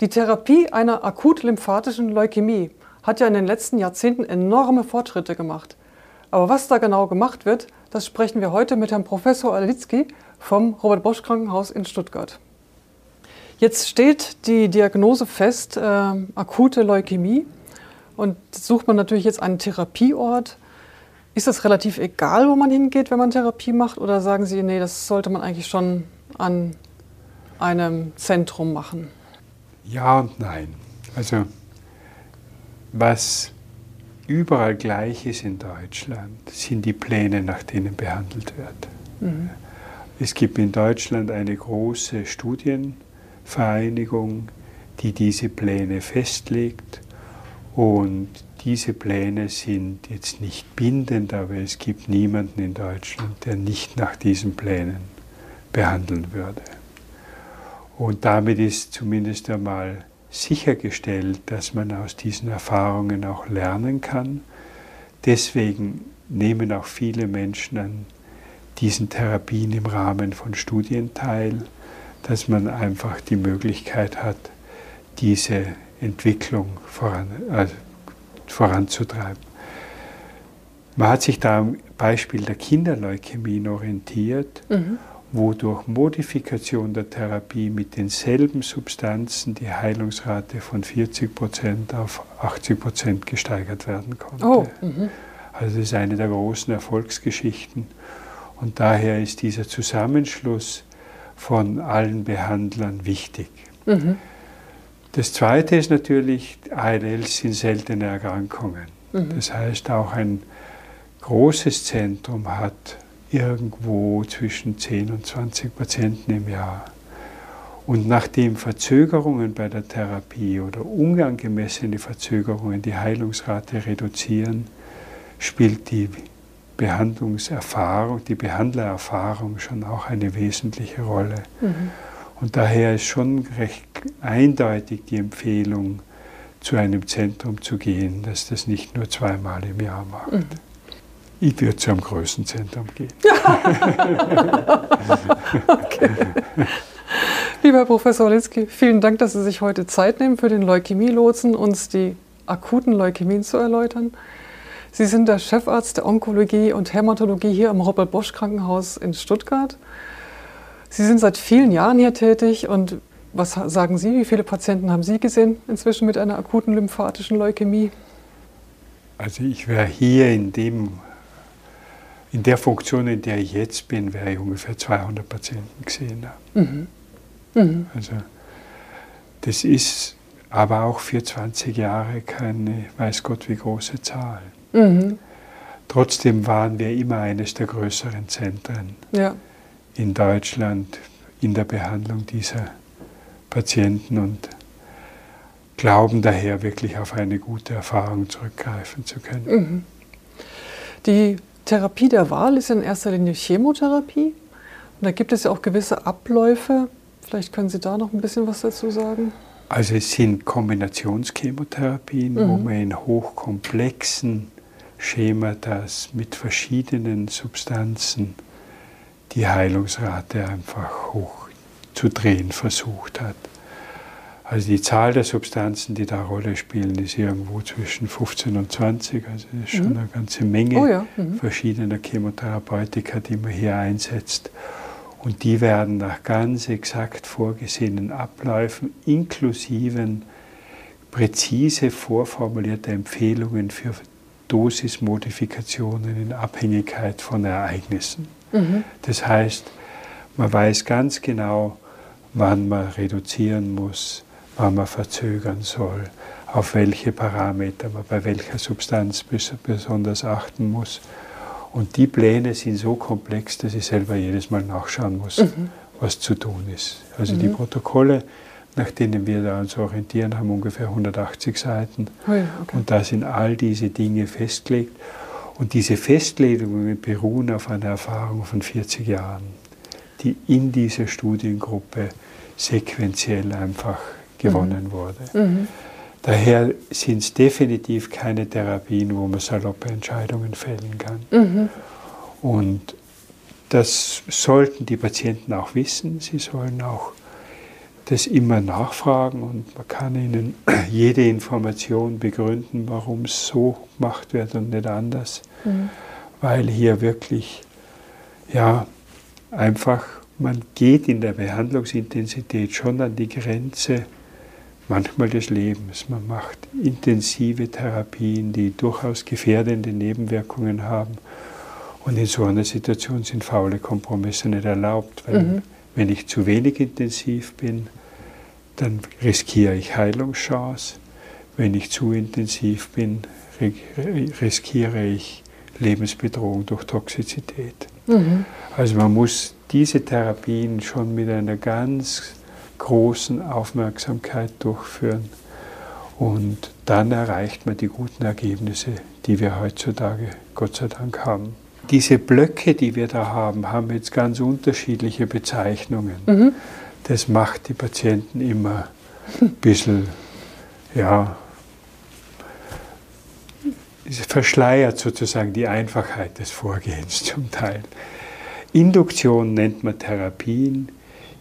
Die Therapie einer akut lymphatischen Leukämie hat ja in den letzten Jahrzehnten enorme Fortschritte gemacht. Aber was da genau gemacht wird, das sprechen wir heute mit Herrn Professor Alitzky vom Robert Bosch Krankenhaus in Stuttgart. Jetzt steht die Diagnose fest, äh, akute Leukämie. Und sucht man natürlich jetzt einen Therapieort. Ist das relativ egal, wo man hingeht, wenn man Therapie macht? Oder sagen Sie, nee, das sollte man eigentlich schon an einem Zentrum machen? Ja und nein. Also was überall gleich ist in Deutschland, sind die Pläne, nach denen behandelt wird. Mhm. Es gibt in Deutschland eine große Studienvereinigung, die diese Pläne festlegt. Und diese Pläne sind jetzt nicht bindend, aber es gibt niemanden in Deutschland, der nicht nach diesen Plänen behandeln würde. Und damit ist zumindest einmal sichergestellt, dass man aus diesen Erfahrungen auch lernen kann. Deswegen nehmen auch viele Menschen an diesen Therapien im Rahmen von Studien teil, dass man einfach die Möglichkeit hat, diese Entwicklung voran, also voranzutreiben. Man hat sich da am Beispiel der Kinderleukämien orientiert mhm wo durch Modifikation der Therapie mit denselben Substanzen die Heilungsrate von 40 Prozent auf 80 Prozent gesteigert werden konnte. Oh, mhm. also das ist eine der großen Erfolgsgeschichten. Und daher ist dieser Zusammenschluss von allen Behandlern wichtig. Mhm. Das Zweite ist natürlich, ALLs sind seltene Erkrankungen. Mhm. Das heißt, auch ein großes Zentrum hat irgendwo zwischen 10 und 20 Patienten im Jahr. Und nachdem Verzögerungen bei der Therapie oder unangemessene Verzögerungen die Heilungsrate reduzieren, spielt die Behandlungserfahrung, die Behandlererfahrung schon auch eine wesentliche Rolle. Mhm. Und daher ist schon recht eindeutig die Empfehlung, zu einem Zentrum zu gehen, das das nicht nur zweimal im Jahr macht. Mhm. Ich würde zu einem größeren Zentrum gehen. okay. Lieber Professor Litzky, vielen Dank, dass Sie sich heute Zeit nehmen für den Leukämie-Lotsen, uns die akuten Leukämien zu erläutern. Sie sind der Chefarzt der Onkologie und Hämatologie hier am Robert-Bosch-Krankenhaus in Stuttgart. Sie sind seit vielen Jahren hier tätig und was sagen Sie, wie viele Patienten haben Sie gesehen inzwischen mit einer akuten lymphatischen Leukämie? Also ich wäre hier in dem in der Funktion, in der ich jetzt bin, wäre ich ungefähr 200 Patienten gesehen Mhm. Mhm. Also das ist aber auch für 20 Jahre keine, weiß Gott wie große Zahl. Mhm. Trotzdem waren wir immer eines der größeren Zentren ja. in Deutschland in der Behandlung dieser Patienten und glauben daher wirklich auf eine gute Erfahrung zurückgreifen zu können. Mhm. Die Therapie der Wahl ist in erster Linie Chemotherapie. Und da gibt es ja auch gewisse Abläufe. Vielleicht können Sie da noch ein bisschen was dazu sagen. Also es sind Kombinationschemotherapien, mhm. wo man in hochkomplexen Schematas mit verschiedenen Substanzen die Heilungsrate einfach hoch zu drehen versucht hat. Also die Zahl der Substanzen, die da Rolle spielen, ist irgendwo zwischen 15 und 20. Also das ist schon mhm. eine ganze Menge oh ja. mhm. verschiedener Chemotherapeutika, die man hier einsetzt. Und die werden nach ganz exakt vorgesehenen Abläufen inklusive präzise vorformulierter Empfehlungen für Dosismodifikationen in Abhängigkeit von Ereignissen. Mhm. Das heißt, man weiß ganz genau, wann man reduzieren muss, wann man verzögern soll, auf welche Parameter man bei welcher Substanz besonders achten muss. Und die Pläne sind so komplex, dass ich selber jedes Mal nachschauen muss, mhm. was zu tun ist. Also mhm. die Protokolle, nach denen wir da uns orientieren, haben ungefähr 180 Seiten. Oh ja, okay. Und da sind all diese Dinge festgelegt. Und diese Festlegungen beruhen auf einer Erfahrung von 40 Jahren, die in dieser Studiengruppe sequenziell einfach gewonnen mhm. wurde. Mhm. Daher sind es definitiv keine Therapien, wo man saloppe Entscheidungen fällen kann. Mhm. Und das sollten die Patienten auch wissen. Sie sollen auch das immer nachfragen und man kann ihnen jede Information begründen, warum es so gemacht wird und nicht anders, mhm. weil hier wirklich ja einfach man geht in der Behandlungsintensität schon an die Grenze manchmal des Lebens. Man macht intensive Therapien, die durchaus gefährdende Nebenwirkungen haben. Und in so einer Situation sind faule Kompromisse nicht erlaubt, weil mhm. wenn ich zu wenig intensiv bin, dann riskiere ich Heilungschance. Wenn ich zu intensiv bin, riskiere ich Lebensbedrohung durch Toxizität. Mhm. Also man muss diese Therapien schon mit einer ganz großen Aufmerksamkeit durchführen. Und dann erreicht man die guten Ergebnisse, die wir heutzutage Gott sei Dank haben. Diese Blöcke, die wir da haben, haben jetzt ganz unterschiedliche Bezeichnungen. Mhm. Das macht die Patienten immer ein bisschen, ja, verschleiert sozusagen die Einfachheit des Vorgehens zum Teil. Induktion nennt man Therapien,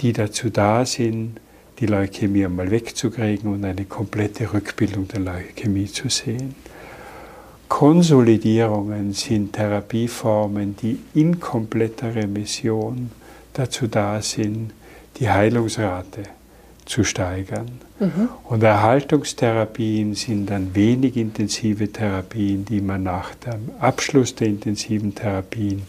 die dazu da sind, die Leukämie einmal wegzukriegen und eine komplette Rückbildung der Leukämie zu sehen. Konsolidierungen sind Therapieformen, die in kompletter Remission dazu da sind, die Heilungsrate zu steigern. Mhm. Und Erhaltungstherapien sind dann wenig intensive Therapien, die man nach dem Abschluss der intensiven Therapien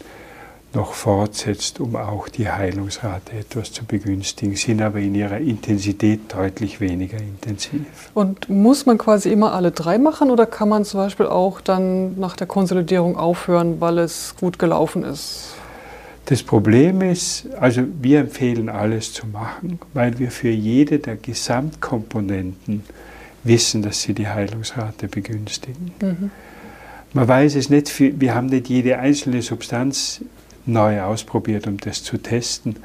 noch fortsetzt, um auch die Heilungsrate etwas zu begünstigen, sind aber in ihrer Intensität deutlich weniger intensiv. Und muss man quasi immer alle drei machen oder kann man zum Beispiel auch dann nach der Konsolidierung aufhören, weil es gut gelaufen ist? Das Problem ist, also wir empfehlen alles zu machen, weil wir für jede der Gesamtkomponenten wissen, dass sie die Heilungsrate begünstigen. Mhm. Man weiß es nicht, wir haben nicht jede einzelne Substanz neu ausprobiert, um das zu testen.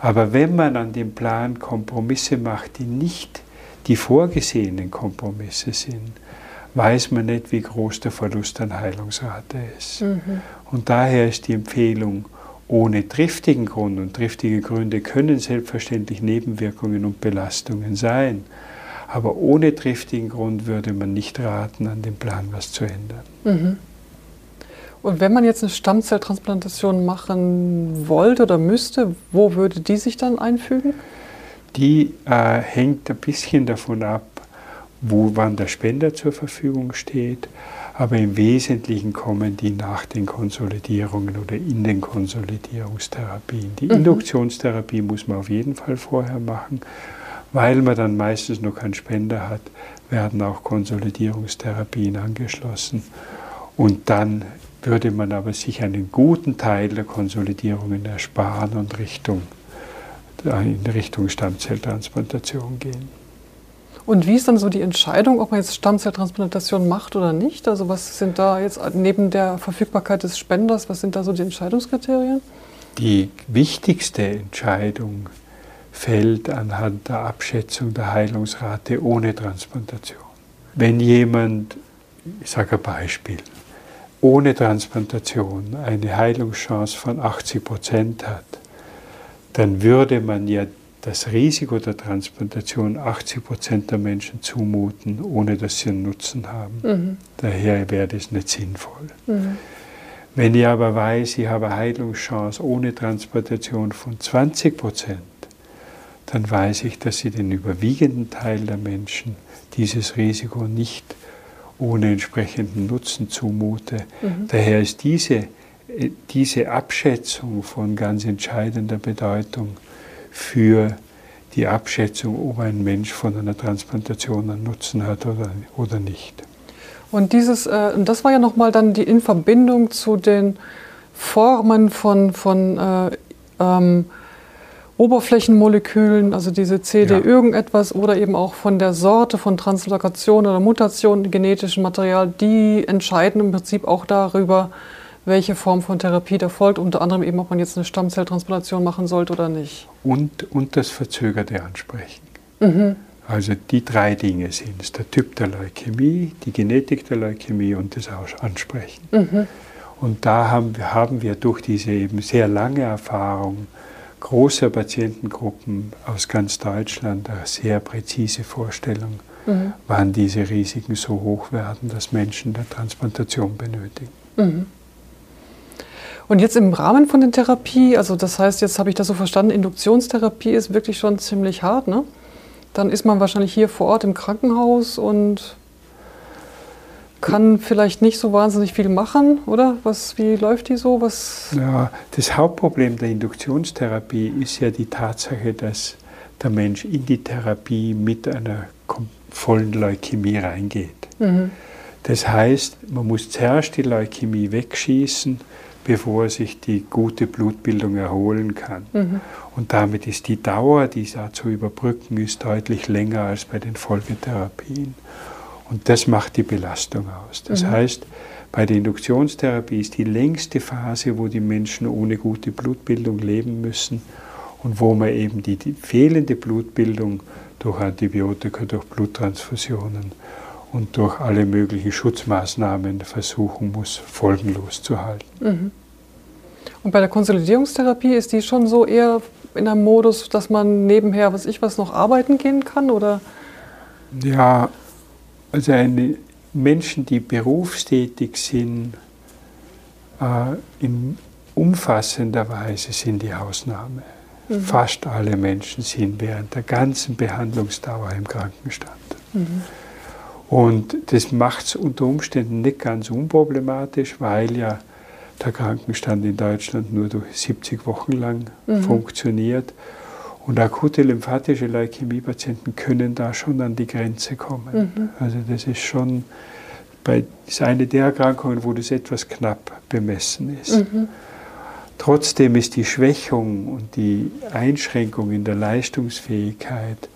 Aber wenn man an dem Plan Kompromisse macht, die nicht die vorgesehenen Kompromisse sind, weiß man nicht, wie groß der Verlust an Heilungsrate ist. Mhm. Und daher ist die Empfehlung, ohne triftigen Grund, und triftige Gründe können selbstverständlich Nebenwirkungen und Belastungen sein, aber ohne triftigen Grund würde man nicht raten, an dem Plan was zu ändern. Mhm. Und wenn man jetzt eine Stammzelltransplantation machen wollte oder müsste, wo würde die sich dann einfügen? Die äh, hängt ein bisschen davon ab, wo wann der Spender zur Verfügung steht. Aber im Wesentlichen kommen die nach den Konsolidierungen oder in den Konsolidierungstherapien. Die mhm. Induktionstherapie muss man auf jeden Fall vorher machen. Weil man dann meistens noch keinen Spender hat, werden auch Konsolidierungstherapien angeschlossen. Und dann würde man aber sich einen guten Teil der Konsolidierungen ersparen und Richtung, in Richtung Stammzelltransplantation gehen. Und wie ist dann so die Entscheidung, ob man jetzt Stammzelltransplantation macht oder nicht? Also was sind da jetzt neben der Verfügbarkeit des Spenders, was sind da so die Entscheidungskriterien? Die wichtigste Entscheidung fällt anhand der Abschätzung der Heilungsrate ohne Transplantation. Wenn jemand, ich sage ein Beispiel, ohne Transplantation eine Heilungschance von 80 Prozent hat, dann würde man ja das Risiko der Transplantation 80 Prozent der Menschen zumuten, ohne dass sie einen Nutzen haben. Mhm. Daher wäre das nicht sinnvoll. Mhm. Wenn ich aber weiß, ich habe eine Heilungschance ohne Transplantation von 20 Prozent, dann weiß ich, dass ich den überwiegenden Teil der Menschen dieses Risiko nicht ohne entsprechenden Nutzen zumute. Mhm. Daher ist diese, äh, diese Abschätzung von ganz entscheidender Bedeutung für die Abschätzung, ob ein Mensch von einer Transplantation einen Nutzen hat oder, oder nicht. Und dieses, äh, das war ja nochmal dann die in Verbindung zu den Formen von, von äh, ähm, Oberflächenmolekülen, also diese CD ja. irgendetwas oder eben auch von der Sorte von Translokation oder Mutation genetischen Material, die entscheiden im Prinzip auch darüber, welche Form von Therapie da folgt, unter anderem eben, ob man jetzt eine Stammzelltransplantation machen sollte oder nicht. Und, und das verzögerte Ansprechen. Mhm. Also die drei Dinge sind es, der Typ der Leukämie, die Genetik der Leukämie und das Ansprechen. Mhm. Und da haben haben wir durch diese eben sehr lange Erfahrung großer Patientengruppen aus ganz Deutschland eine sehr präzise Vorstellung, mhm. wann diese Risiken so hoch werden, dass Menschen eine Transplantation benötigen. Mhm. Und jetzt im Rahmen von der Therapie, also das heißt, jetzt habe ich das so verstanden, Induktionstherapie ist wirklich schon ziemlich hart, ne? Dann ist man wahrscheinlich hier vor Ort im Krankenhaus und kann vielleicht nicht so wahnsinnig viel machen, oder? Was, wie läuft die so? Was ja, das Hauptproblem der Induktionstherapie ist ja die Tatsache, dass der Mensch in die Therapie mit einer vollen Leukämie reingeht. Mhm. Das heißt, man muss zuerst die Leukämie wegschießen, bevor sich die gute Blutbildung erholen kann. Mhm. Und damit ist die Dauer, die da zu überbrücken ist, deutlich länger als bei den Folgetherapien. Und das macht die Belastung aus. Das mhm. heißt, bei der Induktionstherapie ist die längste Phase, wo die Menschen ohne gute Blutbildung leben müssen und wo man eben die, die fehlende Blutbildung durch Antibiotika, durch Bluttransfusionen und durch alle möglichen Schutzmaßnahmen versuchen muss, folgenlos zu halten. Mhm. Und bei der Konsolidierungstherapie ist die schon so eher in einem Modus, dass man nebenher, was ich was, noch arbeiten gehen kann? Oder? Ja, also eine, Menschen, die berufstätig sind, äh, in umfassender Weise sind die Ausnahme. Mhm. Fast alle Menschen sind während der ganzen Behandlungsdauer im Krankenstand. Mhm. Und das macht es unter Umständen nicht ganz unproblematisch, weil ja der Krankenstand in Deutschland nur durch 70 Wochen lang mhm. funktioniert. Und akute lymphatische Leukämiepatienten können da schon an die Grenze kommen. Mhm. Also das ist schon bei, ist eine der Erkrankungen, wo das etwas knapp bemessen ist. Mhm. Trotzdem ist die Schwächung und die Einschränkung in der Leistungsfähigkeit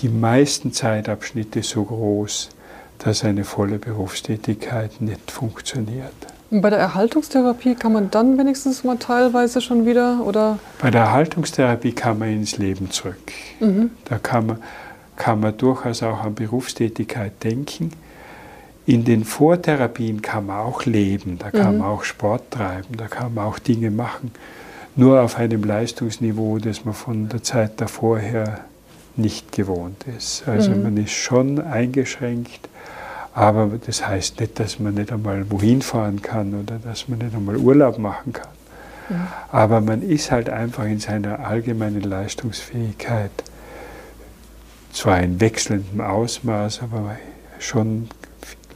die meisten Zeitabschnitte so groß, dass eine volle Berufstätigkeit nicht funktioniert. Bei der Erhaltungstherapie kann man dann wenigstens mal teilweise schon wieder oder? Bei der Erhaltungstherapie kann man ins Leben zurück. Mhm. Da kann man, kann man durchaus auch an Berufstätigkeit denken. In den Vortherapien kann man auch leben, da kann mhm. man auch Sport treiben, da kann man auch Dinge machen. Nur auf einem Leistungsniveau, das man von der Zeit davor her nicht gewohnt ist. Also mhm. man ist schon eingeschränkt, aber das heißt nicht, dass man nicht einmal wohin fahren kann oder dass man nicht einmal Urlaub machen kann. Mhm. Aber man ist halt einfach in seiner allgemeinen Leistungsfähigkeit zwar in wechselndem Ausmaß, aber schon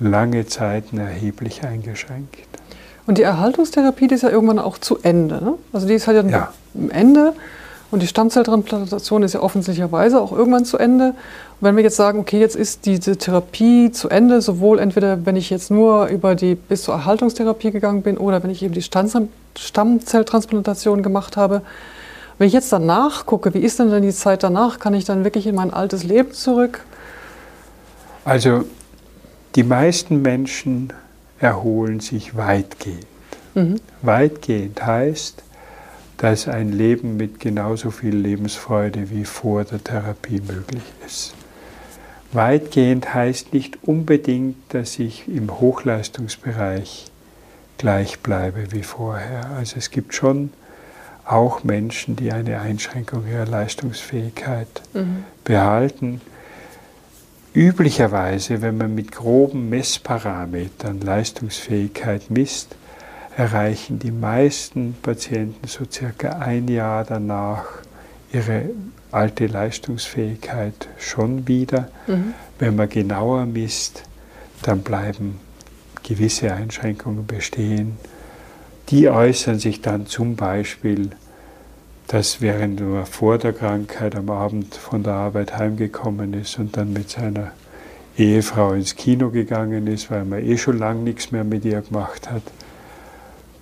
lange Zeiten erheblich eingeschränkt. Und die Erhaltungstherapie, die ist ja irgendwann auch zu Ende. Ne? Also die ist halt ja, ja. am Ende und die Stammzelltransplantation ist ja offensichtlicherweise auch irgendwann zu Ende. Und wenn wir jetzt sagen, okay, jetzt ist diese Therapie zu Ende, sowohl entweder wenn ich jetzt nur über die bis zur Erhaltungstherapie gegangen bin oder wenn ich eben die Stammzelltransplantation gemacht habe, wenn ich jetzt danach gucke, wie ist denn dann die Zeit danach? Kann ich dann wirklich in mein altes Leben zurück? Also die meisten Menschen erholen sich weitgehend. Mhm. Weitgehend heißt, dass ein Leben mit genauso viel Lebensfreude wie vor der Therapie möglich ist. Weitgehend heißt nicht unbedingt, dass ich im Hochleistungsbereich gleich bleibe wie vorher. Also es gibt schon auch Menschen, die eine Einschränkung ihrer Leistungsfähigkeit mhm. behalten. Üblicherweise, wenn man mit groben Messparametern Leistungsfähigkeit misst, erreichen die meisten Patienten so circa ein Jahr danach ihre alte Leistungsfähigkeit schon wieder. Mhm. Wenn man genauer misst, dann bleiben gewisse Einschränkungen bestehen. Die äußern sich dann zum Beispiel, dass während man vor der Krankheit am Abend von der Arbeit heimgekommen ist und dann mit seiner Ehefrau ins Kino gegangen ist, weil man eh schon lange nichts mehr mit ihr gemacht hat,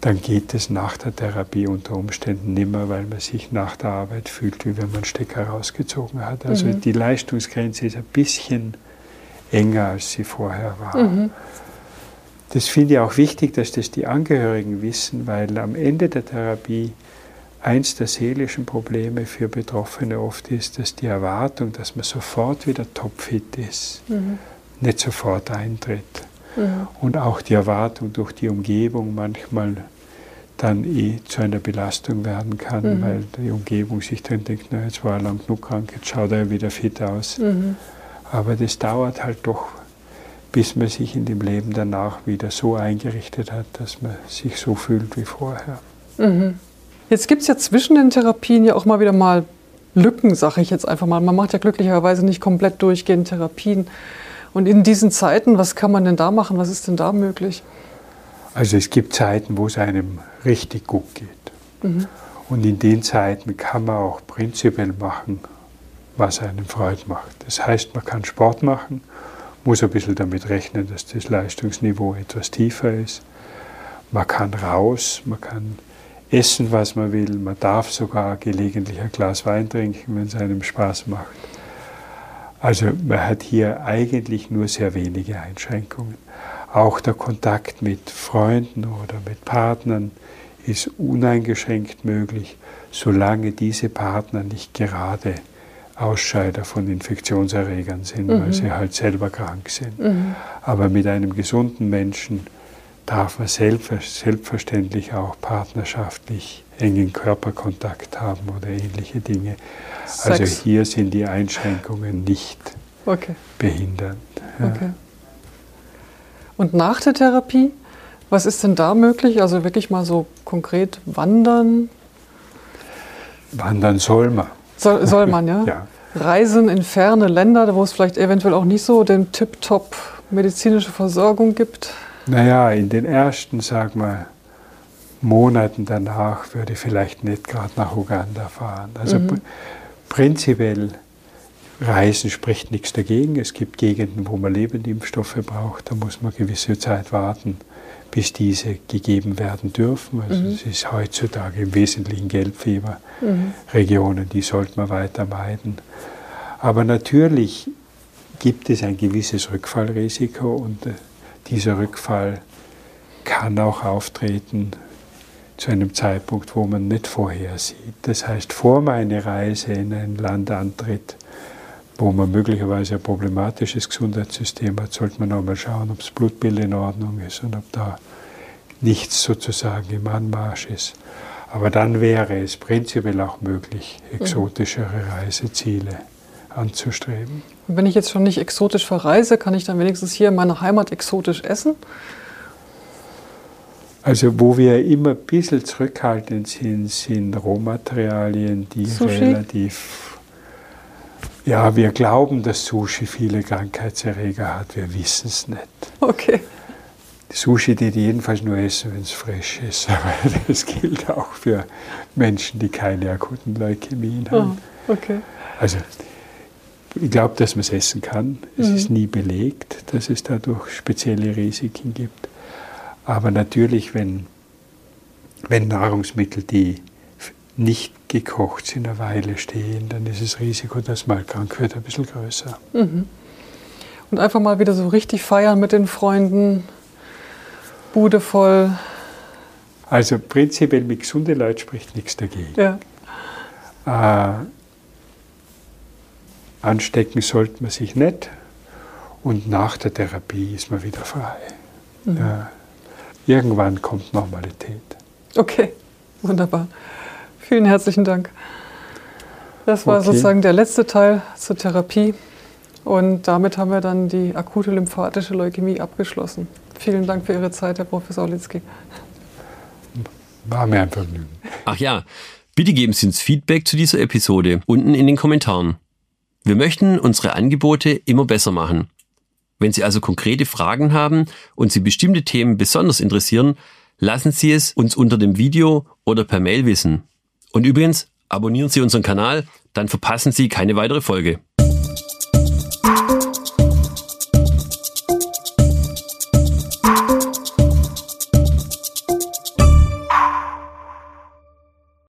dann geht es nach der Therapie unter Umständen nimmer, weil man sich nach der Arbeit fühlt, wie wenn man Stecker rausgezogen hat. Also mhm. die Leistungsgrenze ist ein bisschen enger, als sie vorher war. Mhm. Das finde ich auch wichtig, dass das die Angehörigen wissen, weil am Ende der Therapie eins der seelischen Probleme für Betroffene oft ist, dass die Erwartung, dass man sofort wieder topfit ist, mhm. nicht sofort eintritt. Mhm. Und auch die Erwartung durch die Umgebung manchmal dann eh zu einer Belastung werden kann, mhm. weil die Umgebung sich dann denkt, na, jetzt war er lang genug krank, jetzt schaut er wieder fit aus. Mhm. Aber das dauert halt doch, bis man sich in dem Leben danach wieder so eingerichtet hat, dass man sich so fühlt wie vorher. Mhm. Jetzt gibt es ja zwischen den Therapien ja auch mal wieder mal Lücken, sage ich jetzt einfach mal. Man macht ja glücklicherweise nicht komplett durchgehend Therapien. Und in diesen Zeiten, was kann man denn da machen? Was ist denn da möglich? Also es gibt Zeiten, wo es einem richtig gut geht. Mhm. Und in den Zeiten kann man auch prinzipiell machen, was einem Freude macht. Das heißt, man kann Sport machen, muss ein bisschen damit rechnen, dass das Leistungsniveau etwas tiefer ist. Man kann raus, man kann essen, was man will, man darf sogar gelegentlich ein Glas Wein trinken, wenn es einem Spaß macht. Also man hat hier eigentlich nur sehr wenige Einschränkungen. Auch der Kontakt mit Freunden oder mit Partnern ist uneingeschränkt möglich, solange diese Partner nicht gerade Ausscheider von Infektionserregern sind, mhm. weil sie halt selber krank sind. Mhm. Aber mit einem gesunden Menschen darf man selbstverständlich auch partnerschaftlich engen Körperkontakt haben oder ähnliche Dinge. Also Sex. Also hier sind die Einschränkungen nicht okay. behindernd. Ja. Okay. Und nach der Therapie, was ist denn da möglich? Also wirklich mal so konkret wandern? Wandern soll man. Soll, soll man, ja? ja. Reisen in ferne Länder, wo es vielleicht eventuell auch nicht so den Tip-Top medizinische Versorgung gibt? Naja, in den ersten, sag mal, Monaten danach würde ich vielleicht nicht gerade nach Uganda fahren. Also mhm. prinzipiell Reisen spricht nichts dagegen. Es gibt Gegenden, wo man Lebendimpfstoffe braucht. Da muss man gewisse Zeit warten, bis diese gegeben werden dürfen. Also mhm. es ist heutzutage im Wesentlichen Gelbfieberregionen, mhm. die sollte man weiter meiden. Aber natürlich gibt es ein gewisses Rückfallrisiko und äh, dieser Rückfall kann auch auftreten zu einem Zeitpunkt, wo man nicht vorher sieht. Das heißt, vor meiner Reise in ein Land antritt, wo man möglicherweise ein problematisches Gesundheitssystem hat, sollte man auch mal schauen, ob das Blutbild in Ordnung ist und ob da nichts sozusagen im Anmarsch ist. Aber dann wäre es prinzipiell auch möglich, exotischere Reiseziele anzustreben. Und wenn ich jetzt schon nicht exotisch verreise, kann ich dann wenigstens hier in meiner Heimat exotisch essen? Also wo wir immer ein bisschen zurückhaltend sind, sind Rohmaterialien, die Sushi? relativ... Ja, wir glauben, dass Sushi viele Krankheitserreger hat, wir wissen es nicht. Okay. Sushi die jedenfalls nur essen, wenn es frisch ist. Aber das gilt auch für Menschen, die keine akuten Leukämien haben. Oh, okay. Also ich glaube, dass man es essen kann. Es mhm. ist nie belegt, dass es dadurch spezielle Risiken gibt. Aber natürlich, wenn, wenn Nahrungsmittel, die nicht gekocht sind, eine Weile stehen, dann ist das Risiko, dass man krank wird, ein bisschen größer. Mhm. Und einfach mal wieder so richtig feiern mit den Freunden, Bude voll. Also prinzipiell mit gesunden Leuten spricht nichts dagegen. Ja. Äh, anstecken sollte man sich nicht und nach der Therapie ist man wieder frei. Mhm. Ja. Irgendwann kommt Normalität. Okay, wunderbar. Vielen herzlichen Dank. Das war okay. sozusagen der letzte Teil zur Therapie. Und damit haben wir dann die akute lymphatische Leukämie abgeschlossen. Vielen Dank für Ihre Zeit, Herr Professor Olitzki. War mir ein Vergnügen. Ach ja, bitte geben Sie uns Feedback zu dieser Episode unten in den Kommentaren. Wir möchten unsere Angebote immer besser machen. Wenn Sie also konkrete Fragen haben und Sie bestimmte Themen besonders interessieren, lassen Sie es uns unter dem Video oder per Mail wissen. Und übrigens, abonnieren Sie unseren Kanal, dann verpassen Sie keine weitere Folge.